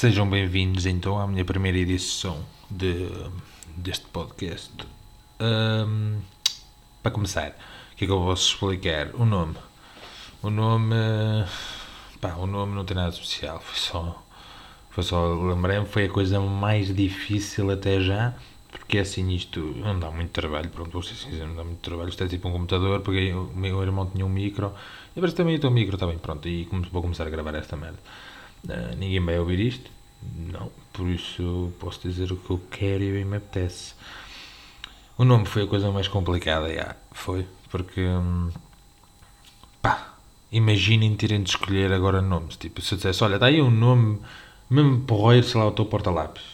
Sejam bem-vindos então à minha primeira edição de, deste podcast. Ahm, para começar, o que é que eu posso explicar? O nome. O nome. Pá, o nome não tem nada especial, foi só. Foi só. Lembrei-me, foi a coisa mais difícil até já, porque assim isto não dá muito trabalho, pronto, vou ser sincero, não dá muito trabalho. Isto é tipo um computador, porque o meu irmão tinha um micro, e parece também o micro, está bem, pronto, e vou começar a gravar esta merda. Uh, ninguém vai ouvir isto? Não, por isso posso dizer o que eu quero e bem me apetece. O nome foi a coisa mais complicada, já, foi, porque hum, pá, imaginem terem de escolher agora nomes. Tipo, se eu dissesse, olha, dá aí um nome, mesmo porreiro, sei lá, o teu porta-lápis.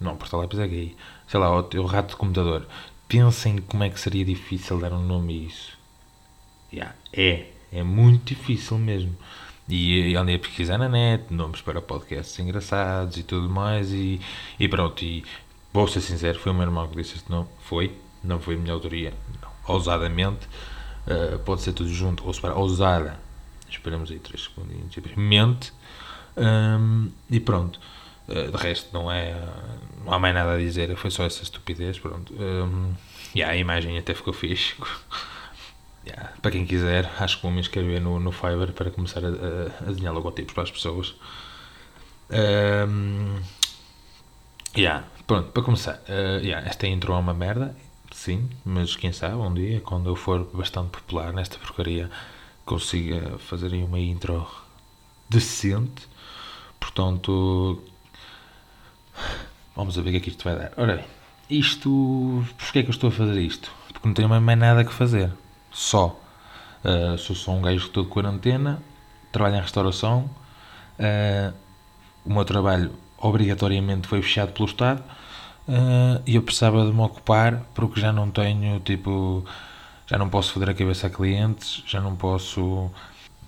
Não, porta-lápis é gay. Sei lá, o teu rato de computador. Pensem como é que seria difícil dar um nome a isso. Yeah, é, é muito difícil mesmo. E, e andei a pesquisar na net, nomes para podcasts engraçados e tudo mais, e, e pronto. E vou ser sincero, foi o meu irmão que disse este nome. Foi, não foi a minha autoria, não. ousadamente. Uh, pode ser tudo junto, ou separar, ousada. Esperamos aí 3 segundinhos. e Mente. Um, e pronto. Uh, de resto, não é. Não há mais nada a dizer, foi só essa estupidez. Pronto. Um, yeah, a imagem até ficou fixe. Yeah, para quem quiser, acho que vou me inscrever no, no Fiverr para começar a, a, a desenhar logotipos para as pessoas. Um, yeah, pronto, para começar, uh, yeah, esta intro é uma merda, sim, mas quem sabe um dia, quando eu for bastante popular nesta porcaria, consiga fazer aí uma intro decente. Portanto, vamos ver o que é que isto vai dar. Ora bem, isto, porquê é que eu estou a fazer isto? Porque não tenho mais nada que fazer só. Uh, sou só um gajo que estou de quarentena, trabalho em restauração. Uh, o meu trabalho obrigatoriamente foi fechado pelo Estado uh, e eu precisava de me ocupar porque já não tenho tipo. Já não posso foder a cabeça a clientes, já não posso.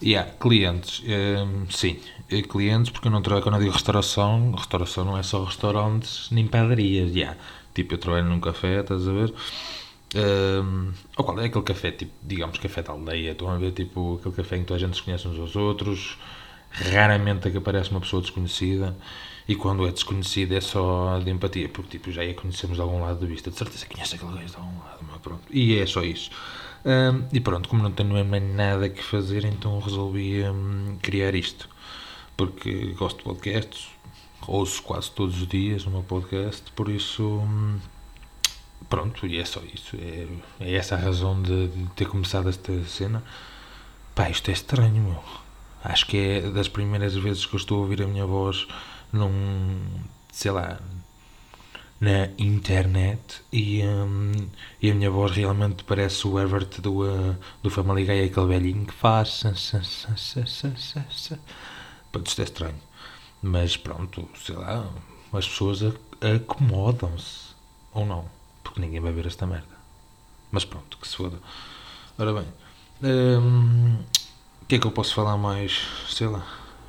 Yeah, clientes, sim, clientes, porque eu não trabalho, quando eu digo restauração, restauração não é só restaurantes nem padarias, yeah. tipo eu trabalho num café, estás a ver? Um, qual é aquele café, tipo, digamos, café da aldeia? Estão a ver, tipo, aquele café em que toda a gente se conhece uns aos outros. Raramente é que aparece uma pessoa desconhecida. E quando é desconhecida é só de empatia, porque, tipo, já a conhecemos de algum lado de vista. De certeza conhece aquele gajo de algum lado, mas pronto. E é só isso. Um, e pronto, como não tenho mais nada que fazer, então resolvi um, criar isto. Porque gosto de podcasts, ouço quase todos os dias o meu podcast, por isso. Pronto, e é só isso. É, é essa a razão de, de, ter começado esta cena. Pá, isto é estranho, meu. Acho que é das primeiras vezes que eu estou a ouvir a minha voz num. sei lá. na internet e, um, e a minha voz realmente parece o Everett do, uh, do Family Guy, aquele velhinho que faz. Pronto, isto é estranho. Mas pronto, sei lá, as pessoas acomodam-se. Ou não porque ninguém vai ver esta merda. Mas pronto, que se foda. Ora bem, hum, o que é que eu posso falar mais? Sei lá,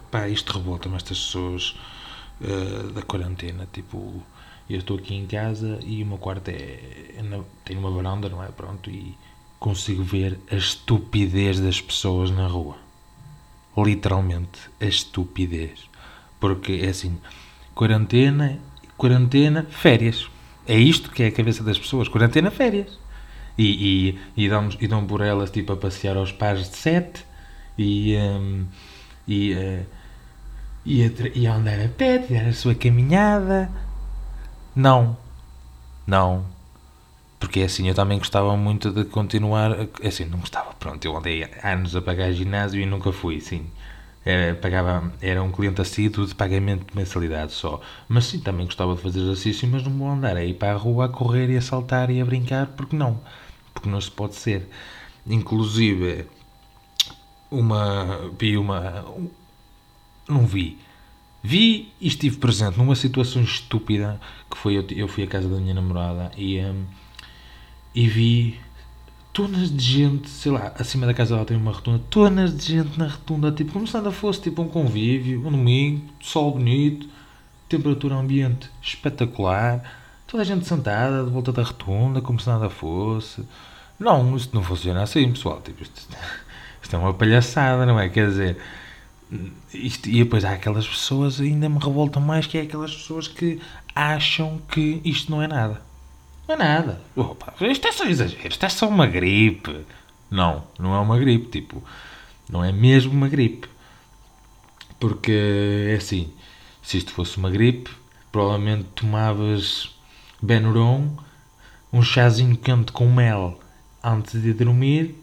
pá, isto revolta-me estas pessoas uh, da quarentena. Tipo, eu estou aqui em casa e o meu quarto é, é na, tem uma varanda, não é? Pronto, e consigo ver a estupidez das pessoas na rua. Literalmente, a estupidez. Porque é assim, quarentena, quarentena, férias é isto que é a cabeça das pessoas. Quarentena, férias. E, e, e, dão, e dão por elas tipo a passear aos pares de sete e, um, e, uh, e, a, e a andar a pé, tirar a sua caminhada. Não. Não. Porque assim, eu também gostava muito de continuar. Assim, não gostava. Pronto, eu andei anos a pagar ginásio e nunca fui, sim. Era, pagava, era um cliente assíduo de pagamento de mensalidade só. Mas sim, também gostava de fazer exercício, mas não vou andar a ir para a rua a correr e a saltar e a brincar, porque não. Porque não se pode ser. Inclusive, uma. Vi uma. Não vi. Vi e estive presente numa situação estúpida que foi. Eu, eu fui à casa da minha namorada e. Um, e vi tonas de gente, sei lá, acima da casa dela tem uma rotunda, tonas de gente na rotunda, tipo, como se nada fosse, tipo, um convívio, um domingo, sol bonito, temperatura ambiente espetacular, toda a gente sentada, de volta da rotunda, como se nada fosse. Não, isto não funciona assim, pessoal, tipo, isto, isto é uma palhaçada, não é? Quer dizer, Isto, e depois há aquelas pessoas, ainda me revoltam mais, que é aquelas pessoas que acham que isto não é nada. Não é nada. Opa, isto é só exagero, isto é só uma gripe. Não, não é uma gripe, tipo, não é mesmo uma gripe. Porque, é assim, se isto fosse uma gripe, provavelmente tomavas Benuron, um chazinho quente com mel antes de dormir.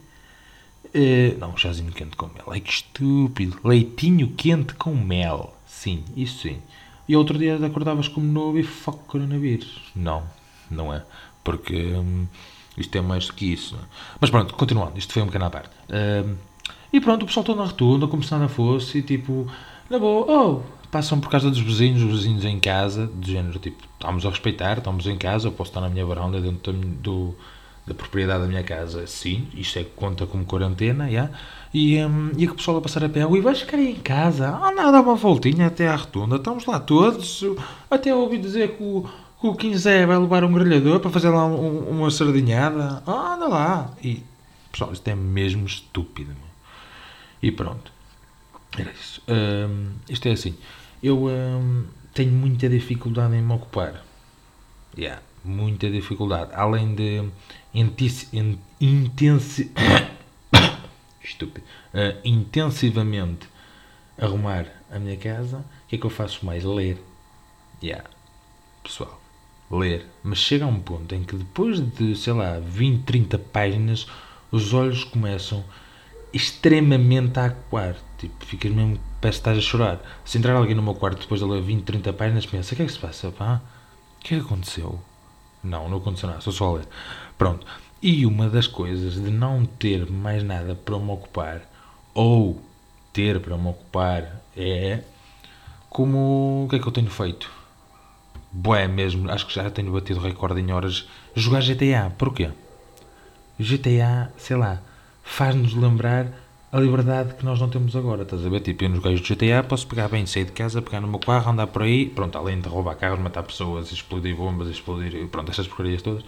Uh, não, um chazinho quente com mel. Ai que estúpido. Leitinho quente com mel. Sim, isso sim. E outro dia acordavas como novo e fuck coronavírus. Não, não é. Porque hum, isto é mais do que isso. Mas pronto, continuando. Isto foi um bocadinho à parte. Hum, e pronto, o pessoal todo na rotunda, como se nada fosse, e tipo, na boa, oh, passam por causa dos vizinhos, os vizinhos em casa, do género, tipo, estamos a respeitar, estamos em casa, eu posso estar na minha varanda dentro do, da propriedade da minha casa, sim, isto é conta como quarentena, yeah. e, um, e o pessoal a passar a pé, ui, vais ficar aí em casa, anda a dar uma voltinha até à rotunda, estamos lá todos, até ouvi dizer que o, o 15 vai levar um grelhador para fazer lá um, uma sardinhada, ah, anda lá, e, pessoal, isto é mesmo estúpido, e pronto, era isso, um, isto é assim, eu um, tenho muita dificuldade em me ocupar, yeah, muita dificuldade, além de intensi Estúpido. Uh, intensivamente arrumar a minha casa, o que é que eu faço mais? Ler. Yeah. Pessoal, ler. Mas chega a um ponto em que depois de, sei lá, 20, 30 páginas, os olhos começam extremamente a acuar. Tipo, ficas mesmo, parece que estás a chorar. Se entrar alguém no meu quarto depois de ler 20, 30 páginas, pensa, o que é que se passa? Pá? O que é que aconteceu? Não, não aconteceu nada, sou só a ler. Pronto. E uma das coisas de não ter mais nada para me ocupar, ou ter para me ocupar, é como. O que é que eu tenho feito? Bué mesmo, acho que já tenho batido recorde em horas. Jogar GTA. Porquê? GTA, sei lá, faz-nos lembrar a liberdade que nós não temos agora. Estás a ver? Tipo, eu nos gajos de GTA posso pegar bem, sair de casa, pegar no meu carro, andar por aí, pronto, além de roubar carros, matar pessoas, explodir bombas, explodir, pronto, essas porcarias todas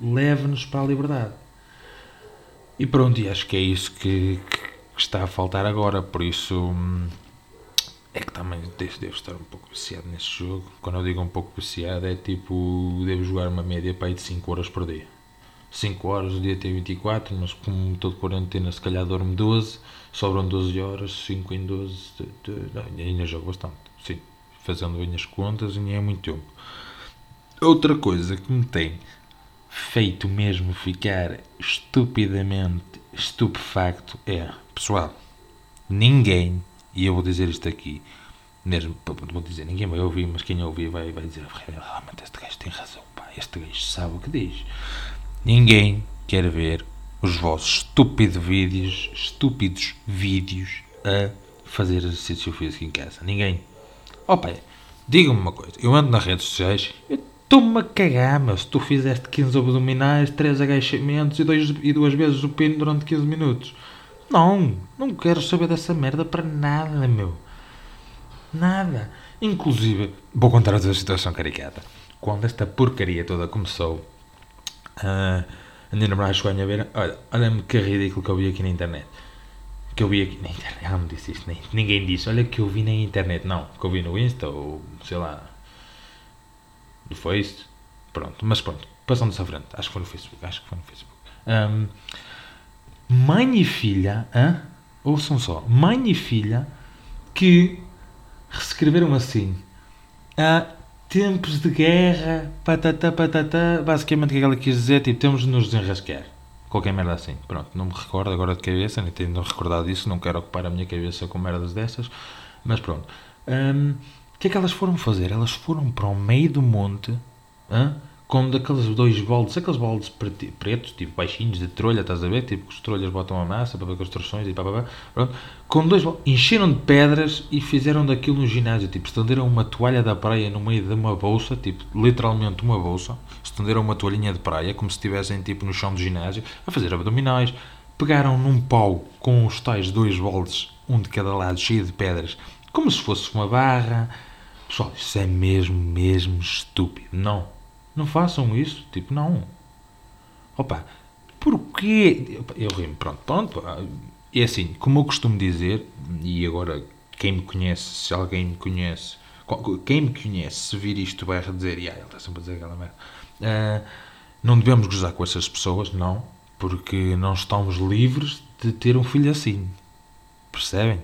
leva-nos para a liberdade. E pronto, e acho que é isso que, que está a faltar agora, por isso hum, é que também devo, estar um pouco viciado neste jogo. Quando eu digo um pouco viciado, é tipo, devo jogar uma média para aí de 5 horas por dia. 5 horas, o dia tem 24, mas como estou de quarentena, se calhar dormo 12, sobram 12 horas, 5 em 12, de, de, não, ainda jogo bastante, sim, fazendo bem as contas, e é muito tempo. Outra coisa que me tem feito mesmo ficar estupidamente estupefacto é, pessoal, ninguém, e eu vou dizer isto aqui, mesmo, vou dizer, ninguém vai ouvir, mas quem ouvir vai, vai dizer, realmente este gajo tem razão, pá, este gajo sabe o que diz. Ninguém quer ver os vossos estúpidos vídeos, estúpidos vídeos a fazer exercício físico em casa. Ninguém. Opa, digam-me uma coisa, eu ando nas redes sociais, eu Estou-me a cagar, mas se tu fizeste 15 abdominais, 3 agachamentos e, dois, e duas vezes o pino durante 15 minutos. Não, não quero saber dessa merda para nada, meu. Nada. Inclusive, vou contar outra situação caricata. Quando esta porcaria toda começou, uh, a minha namorada chegou a ver, olha, olha-me que ridículo que eu vi aqui na internet. Que eu vi aqui na internet, ela me disse isto, ninguém disse, olha que eu vi na internet, não, que eu vi no Insta ou sei lá, do Face. Pronto, mas pronto, passando-se à frente. Acho que foi no Facebook. Acho que foi no Facebook. Um, mãe e filha, hein? ouçam só, mãe e filha que reescreveram assim. Ah, tempos de guerra, patata, patata. Basicamente o que é ela quis dizer? Tipo, temos de nos desenrascar. Qualquer merda assim. Pronto, não me recordo agora de cabeça, nem tenho recordado disso, não quero ocupar a minha cabeça com merdas dessas. Mas pronto. Um, o que é que elas foram fazer? Elas foram para o meio do monte hein? Com daqueles dois baldes, aqueles baldes pretos, tipo baixinhos de trolha, estás a ver? Tipo que os trolhas botam a massa para ver construções e pá, pá, pá. Pronto. Com dois baldes, encheram de pedras e fizeram daquilo no ginásio. Tipo, estenderam uma toalha da praia no meio de uma bolsa, tipo, literalmente uma bolsa. Estenderam uma toalhinha de praia, como se estivessem tipo no chão do ginásio, a fazer abdominais. Pegaram num pau com os tais dois baldes, um de cada lado, cheio de pedras, como se fosse uma barra Pessoal, isso é mesmo, mesmo estúpido. Não. Não façam isso. Tipo, não. Opa, porquê? Eu rimo, pronto, pronto. é assim, como eu costumo dizer, e agora quem me conhece, se alguém me conhece, quem me conhece, se vir isto vai dizer, e ah, ele está sempre a dizer aquela merda. Uh, não devemos gozar com essas pessoas, não, porque não estamos livres de ter um filho assim. Percebem?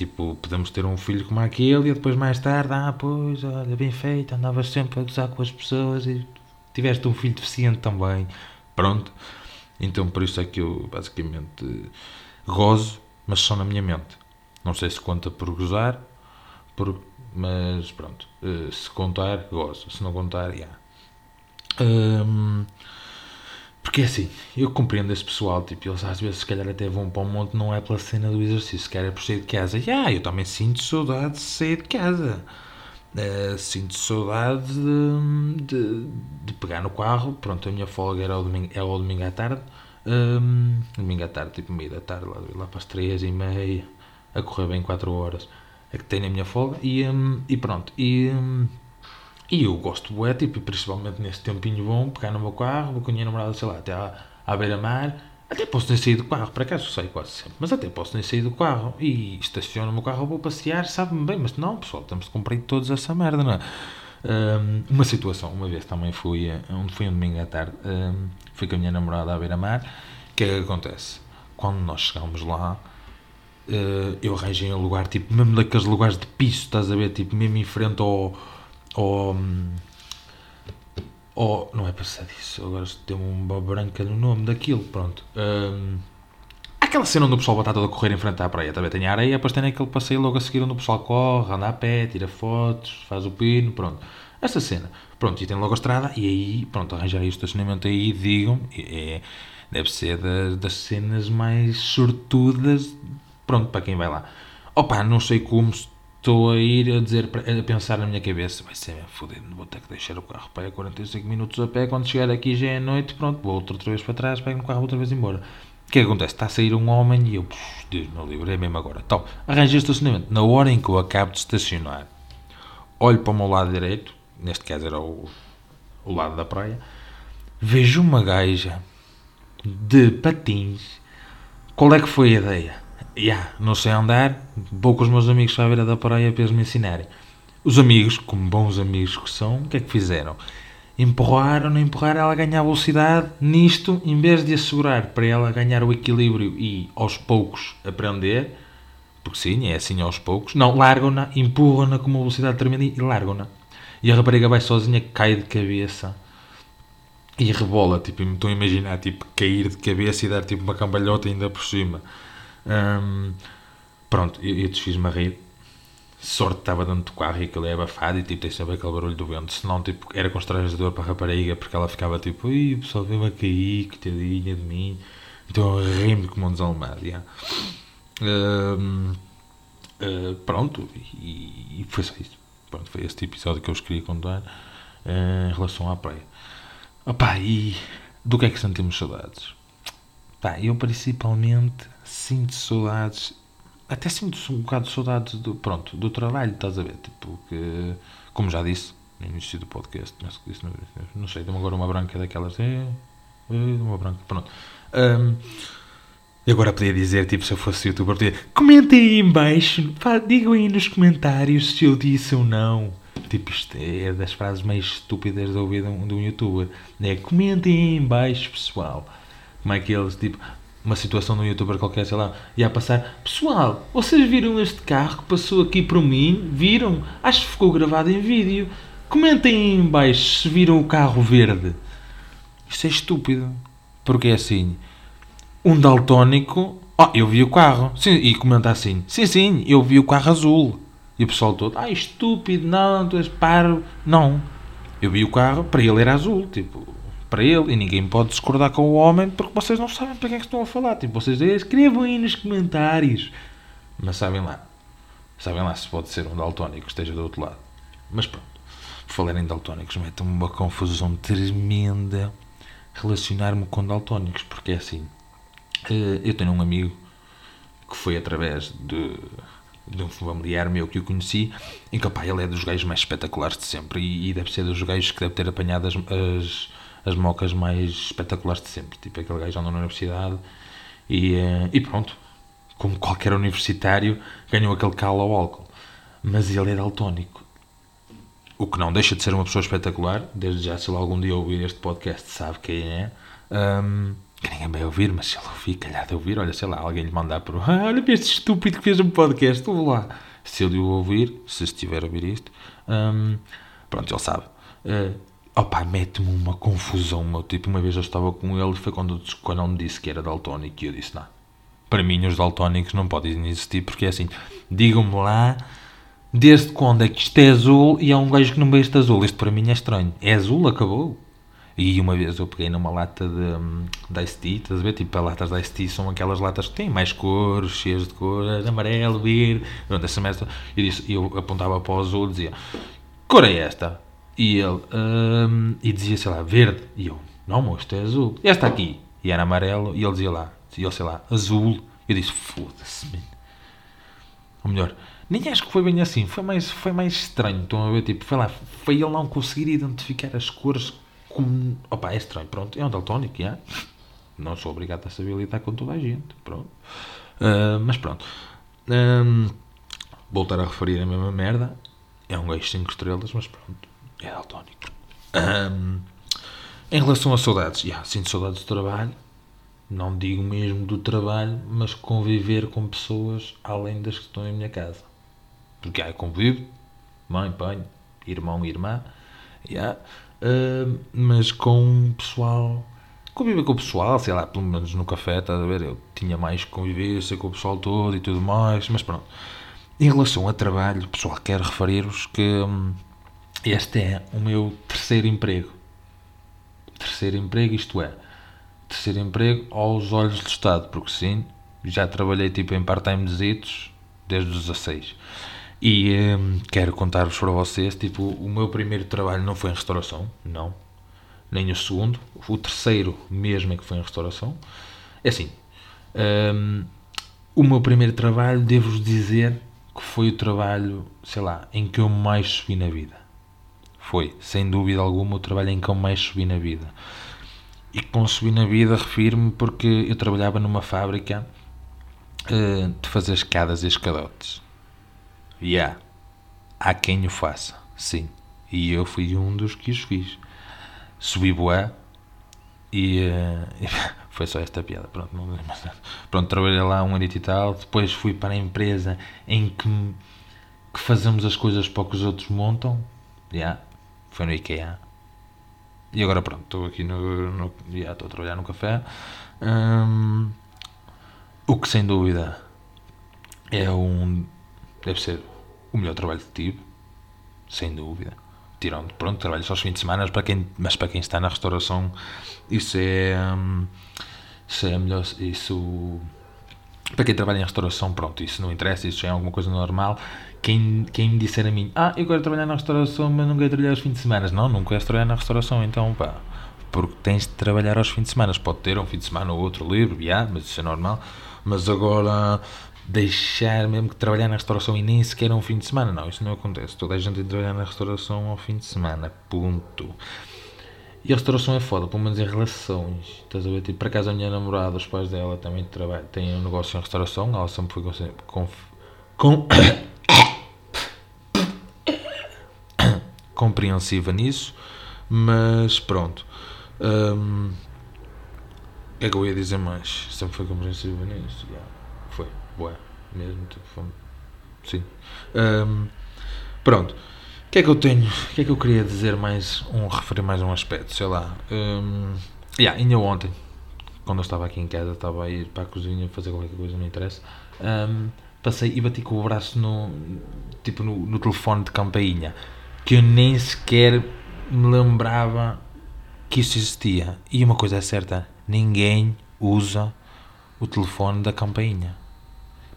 Tipo, podemos ter um filho como aquele e depois mais tarde, ah, pois, olha, bem feito, andavas sempre a gozar com as pessoas e tiveste um filho deficiente também. Pronto. Então, por isso é que eu, basicamente, gozo, mas só na minha mente. Não sei se conta por gozar, por, mas pronto. Eh, se contar, gozo. Se não contar, já. Yeah. Um, porque é assim, eu compreendo esse pessoal, tipo, eles às vezes se calhar até vão para o monte, não é pela cena do exercício, se calhar é por sair de casa. E ah, eu também sinto saudade de sair de casa. Uh, sinto saudade de, de, de, pegar no carro. Pronto, a minha folga era ao domingo, é ao domingo à tarde. Um, domingo à tarde, tipo meio da tarde, lá, lá para as três e meia, a correr bem 4 horas. É que tenho a minha folga e, um, e pronto. E, um, e eu gosto bué, tipo, principalmente nesse tempinho bom, pegar no meu carro, vou com a minha namorada, sei lá, até à, à beira-mar. Até posso nem sair do carro, para acaso saio quase sempre, mas até posso nem sair do carro. E estaciono o meu carro, vou passear, sabe-me bem, mas não, pessoal, temos de cumprir todos essa merda, não é? Um, uma situação, uma vez também fui, onde fui um domingo à tarde, um, fui com a minha namorada à beira-mar. O que é que acontece? Quando nós chegamos lá, uh, eu arranjei um lugar, tipo, mesmo daqueles lugares de piso, estás a ver, tipo, mesmo em frente ao ou, ou não é passadiço, agora tem uma branca no nome daquilo, pronto. Um, aquela cena onde o pessoal está todo a correr em frente à praia, também tem areia, depois tem aquele passeio logo a seguir onde o pessoal corre, anda a pé, tira fotos, faz o pino, pronto. Essa cena, pronto, e tem logo a estrada, e aí, pronto, arranjar o estacionamento aí, digam, é, deve ser das, das cenas mais sortudas, pronto, para quem vai lá. Opa, não sei como estou a ir a dizer, a pensar na minha cabeça, vai ser fodido, vou ter que deixar o carro para aí a 45 minutos a pé, quando chegar aqui já é noite, pronto, vou outra, vez para trás, pego no carro outra vez embora. O que é que acontece? Está a sair um homem e eu, Deus meu livro, é mesmo agora. Então, arranjei estacionamento. Na hora em que eu acabo de estacionar, olho para o meu lado direito, neste caso era o, o lado da praia, vejo uma gaja de patins. Qual é que foi a ideia? Yeah, não sei andar, vou com os meus amigos a beira da praia para eles me ensinarem. Os amigos, como bons amigos que são, o que é que fizeram? Empurraram, empurraram, ela ganhar velocidade nisto, em vez de assegurar para ela ganhar o equilíbrio e aos poucos aprender, porque sim, é assim aos poucos, não, largam-na, empurram-na com uma velocidade tremenda e largam-na. E a rapariga vai sozinha, cai de cabeça e rebola, tipo, me estou a imaginar, tipo, cair de cabeça e dar tipo uma cambalhota ainda por cima. Um, pronto, eu, eu desfiz-me a rir. Sorte estava dentro do carro e aquilo é abafado e tipo, tem sempre aquele barulho do vento. Senão, tipo, era constrangedor para a rapariga porque ela ficava tipo, ui, o pessoal veio a cair, que tadinha de mim. Então eu ri-me como um desalmado. Yeah. Um, uh, pronto, e, e, foi só isso. Pronto, foi este episódio que eu vos queria contar uh, em relação à praia. Opa, e do que é que sentimos saudades? Pá, eu principalmente sinto saudades, até sinto um bocado de saudades do, pronto, do trabalho, estás a ver? Tipo, que, como já disse no início do podcast, não sei, não, não sei deu-me agora uma branca daquelas, é, é uma branca, pronto. Um, e agora podia dizer, tipo, se eu fosse youtuber, podia comentem aí em baixo, pá, digam aí nos comentários se eu disse ou não. Tipo, isto é das frases mais estúpidas de ouvir de um, de um youtuber. É, comentem aí em baixo, pessoal. Como é que eles, tipo, uma situação um youtuber qualquer, sei lá, e a passar, pessoal, vocês viram este carro que passou aqui por mim? Viram? Acho que ficou gravado em vídeo. Comentem aí em baixo se viram o carro verde. Isto é estúpido. Porque é assim, um daltónico, oh, eu vi o carro, sim, e comenta assim, sim, sim, eu vi o carro azul. E o pessoal todo, ah, estúpido, não, tu és paro. Não, eu vi o carro, para ele era azul, tipo, para ele e ninguém pode discordar com o homem porque vocês não sabem para quem é que estão a falar. Tipo, vocês escrevam aí nos comentários. Mas sabem lá. Sabem lá se pode ser um daltónico que esteja do outro lado. Mas pronto. Por falar em daltónicos, mete-me uma confusão tremenda relacionar-me com daltónicos. Porque é assim. Eh, eu tenho um amigo que foi através de, de um familiar meu que o conheci, em que opa, ele é dos gajos mais espetaculares de sempre e, e deve ser dos gajos que deve ter apanhado as, as as mocas mais espetaculares de sempre. Tipo, aquele gajo anda na universidade e, eh, e pronto. como qualquer universitário, ganhou aquele calo ao álcool. Mas ele é daltónico. O que não deixa de ser uma pessoa espetacular. Desde já, se ele algum dia ouvir este podcast, sabe quem é. Um, que ninguém vai ouvir, mas se ele ouvir, calhar de ouvir, olha, sei lá, alguém lhe mandar por. Ah, olha para este estúpido que fez um podcast, vou lá. Se ele o ouvir, se estiver a ouvir isto, um, pronto, ele sabe. Uh, opa, mete-me uma confusão, meu tipo. Uma vez eu estava com ele, foi quando, quando ele me disse que era daltónico e eu disse: Não, para mim os daltónicos não podem existir, porque é assim, digam-me lá. Desde quando é que isto é azul e há um gajo que não vê este azul? Isto para mim é estranho. É azul, acabou. E uma vez eu peguei numa lata de, de Ice Tea, estás a ver? Tipo, as latas de Ice Tea são aquelas latas que têm mais cores, cheias de cores, amarelo, verde, pronto, essa merda. E disse, eu apontava para o azul e dizia, cor é esta? E ele, um, e dizia, sei lá, verde. E eu, não, moço, é azul. E esta aqui? E era amarelo, e ele dizia lá, e ele, sei lá, azul. Eu disse, foda-se, Ou melhor, nem acho que foi bem assim, foi mais, foi mais estranho, estão a ver? Tipo, foi lá, foi ele não conseguir identificar as cores como. Opa, é estranho, pronto, é um daltónico? Não sou obrigado a saber lidar com toda a gente, pronto. Uh, mas pronto. Um, voltar a referir a mesma merda. É um gajo 5 estrelas, mas pronto, é daltónico. Um, em relação a saudades, yeah, sinto saudades do trabalho. Não digo mesmo do trabalho, mas conviver com pessoas além das que estão em minha casa. Porque há convivo, mãe, pai, irmão, irmã, yeah, Uh, mas com pessoal. Conviver com o pessoal, sei lá, pelo menos no café, estás a ver? Eu tinha mais convivência com o pessoal todo e tudo mais, mas pronto. Em relação a trabalho, pessoal, quero referir-vos que hum, este é o meu terceiro emprego. Terceiro emprego, isto é, terceiro emprego aos olhos do Estado, porque sim, já trabalhei tipo em part-time desde os 16. E hum, quero contar-vos para vocês, tipo, o meu primeiro trabalho não foi em restauração, não. Nem o segundo. O terceiro mesmo é que foi em restauração. É assim, hum, o meu primeiro trabalho, devo-vos dizer que foi o trabalho, sei lá, em que eu mais subi na vida. Foi, sem dúvida alguma, o trabalho em que eu mais subi na vida. E com subir na vida refiro-me porque eu trabalhava numa fábrica uh, de fazer escadas e escadotes Yeah. Há quem o faça, sim. E eu fui um dos que os fiz. Subi boa e uh, foi só esta piada. Pronto, não mais nada. Pronto, trabalhei lá um ano e tal. Depois fui para a empresa em que, que fazemos as coisas para que os outros montam. Yeah. Foi no IKEA. E agora pronto, estou aqui no. no yeah, estou a trabalhar no café. Um, o que sem dúvida é um. Deve ser o melhor trabalho que tive, sem dúvida. Tirando, pronto, trabalho só aos fins de semana, para quem, mas para quem está na restauração, isso é. Hum, isso é melhor. Isso. Para quem trabalha em restauração, pronto, isso não interessa, isso já é alguma coisa normal. Quem, quem me disser a mim, ah, eu quero trabalhar na restauração, mas não quero trabalhar aos fins de semana. Não, não queres trabalhar na restauração, então pá, porque tens de trabalhar aos fins de semana. Pode ter um fim de semana ou outro livre, yeah, mas isso é normal. Mas agora deixar mesmo que trabalhar na restauração e nem sequer um fim de semana. Não, isso não acontece. Toda a gente tem de trabalhar na restauração ao fim de semana. Ponto. E a restauração é foda, pelo menos em relações. Estás a ver? Tipo, por acaso a minha namorada, os pais dela também trabalham, têm um negócio em restauração. Ela sempre foi com. com compreensiva nisso. Mas pronto. Um, é que eu ia dizer mais. Sempre foi compreensiva nisso. Yeah. Foi bué, mesmo, tipo, fome. Sim. Um, pronto. O que é que eu tenho? O que é que eu queria dizer mais? Um, referir mais um aspecto, sei lá. Um, yeah, ainda ontem, quando eu estava aqui em casa, estava a ir para a cozinha fazer qualquer coisa, não interessa. Um, passei e bati com o braço no, tipo, no, no telefone de campainha, que eu nem sequer me lembrava que isso existia. E uma coisa é certa, ninguém usa o telefone da campainha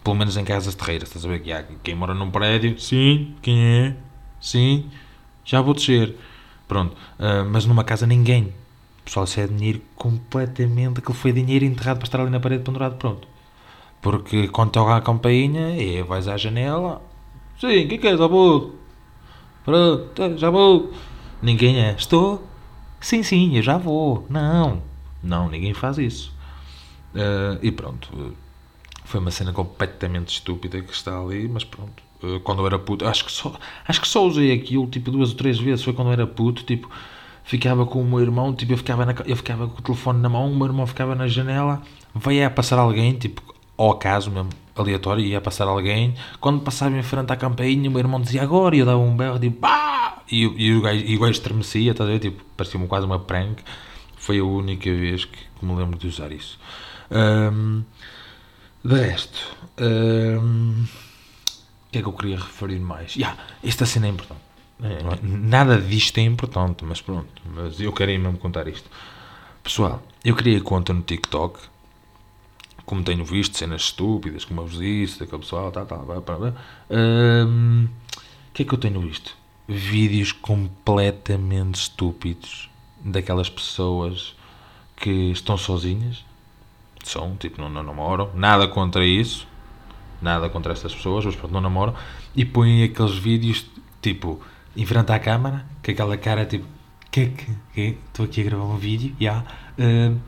pelo menos em casas terreiras, estás a ver? Que há quem mora num prédio, sim, quem é? Sim, já vou descer. Pronto, uh, mas numa casa ninguém. Pessoal, isso é dinheiro completamente. Aquilo foi dinheiro enterrado para estar ali na parede pendurado, pronto. Porque quando toca a campainha, é, vais à janela. Sim, quem quer? Já vou. Pronto, já vou. Ninguém é. Estou? Sim, sim, eu já vou. Não. Não, ninguém faz isso. Uh, e pronto Foi uma cena completamente estúpida que está ali, mas pronto. Uh, quando eu era puto, acho que só, acho que só usei aquilo tipo duas ou três vezes. Foi quando eu era puto, tipo, ficava com o meu irmão, tipo, eu ficava, na, eu ficava com o telefone na mão, o meu irmão ficava na janela, veio a passar alguém, tipo, ao acaso mesmo, aleatório, ia passar alguém. Quando passava em frente à campainha, o meu irmão dizia agora, e eu dava um berro, tipo, pá! E, e, o gajo, e o gajo estremecia, estás a ver? Tipo, parecia-me quase uma prank. Foi a única vez que, que me lembro de usar isso. Um, de resto, um, que é que eu queria referir mais? Yeah, esta cena é importante. Nada disto é importante, mas pronto. Mas eu queria mesmo contar isto. Pessoal, eu criei conta no TikTok como tenho visto, cenas estúpidas, como eu vos disse, daquele pessoal, tá, tá, blá, blá, blá. Um, que é que eu tenho visto? Vídeos completamente estúpidos daquelas pessoas que estão sozinhas, são, tipo, não, não namoram, nada contra isso, nada contra essas pessoas, mas pronto, não namoram, e põem aqueles vídeos, tipo, em frente à câmara, com aquela cara, tipo, que que estou aqui a gravar um vídeo, já, yeah, uh,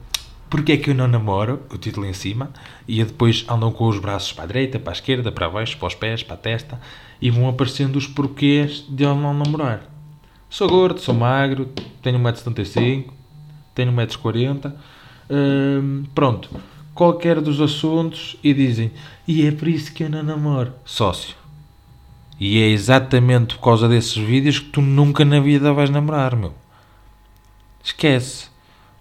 porque é que eu não namoro, o título em cima, e depois andam com os braços para a direita, para a esquerda, para baixo, para os pés, para a testa, e vão aparecendo os porquês de eu não namorar. Sou gordo, sou magro, tenho 1,75m, tenho 1,40m, hum, pronto. Qualquer dos assuntos e dizem, e é por isso que eu não namoro. Sócio. E é exatamente por causa desses vídeos que tu nunca na vida vais namorar, meu. Esquece.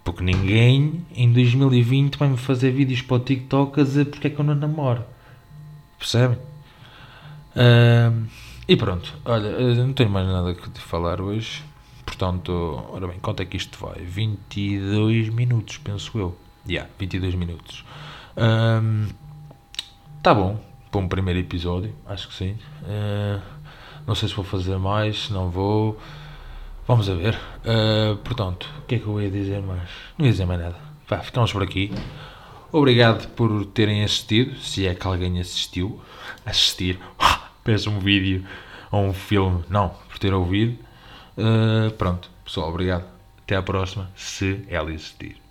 Porque ninguém em 2020 vai-me fazer vídeos para o TikTok a dizer porque é que eu não namoro. Percebem? Uh, e pronto, olha, não tenho mais nada que te falar hoje. Portanto, ora bem, quanto é que isto vai? 22 minutos, penso eu. Yeah, 22 minutos. Um, tá bom, para um primeiro episódio, acho que sim. Uh, não sei se vou fazer mais, se não vou. Vamos a ver. Uh, portanto, o que é que eu ia dizer mais? Não ia dizer mais nada. Vá, ficamos por aqui. Obrigado por terem assistido, se é que alguém assistiu. Assistir. Peço um vídeo ou um filme. Não, por ter ouvido. Uh, pronto, pessoal, obrigado. Até à próxima, se ela existir.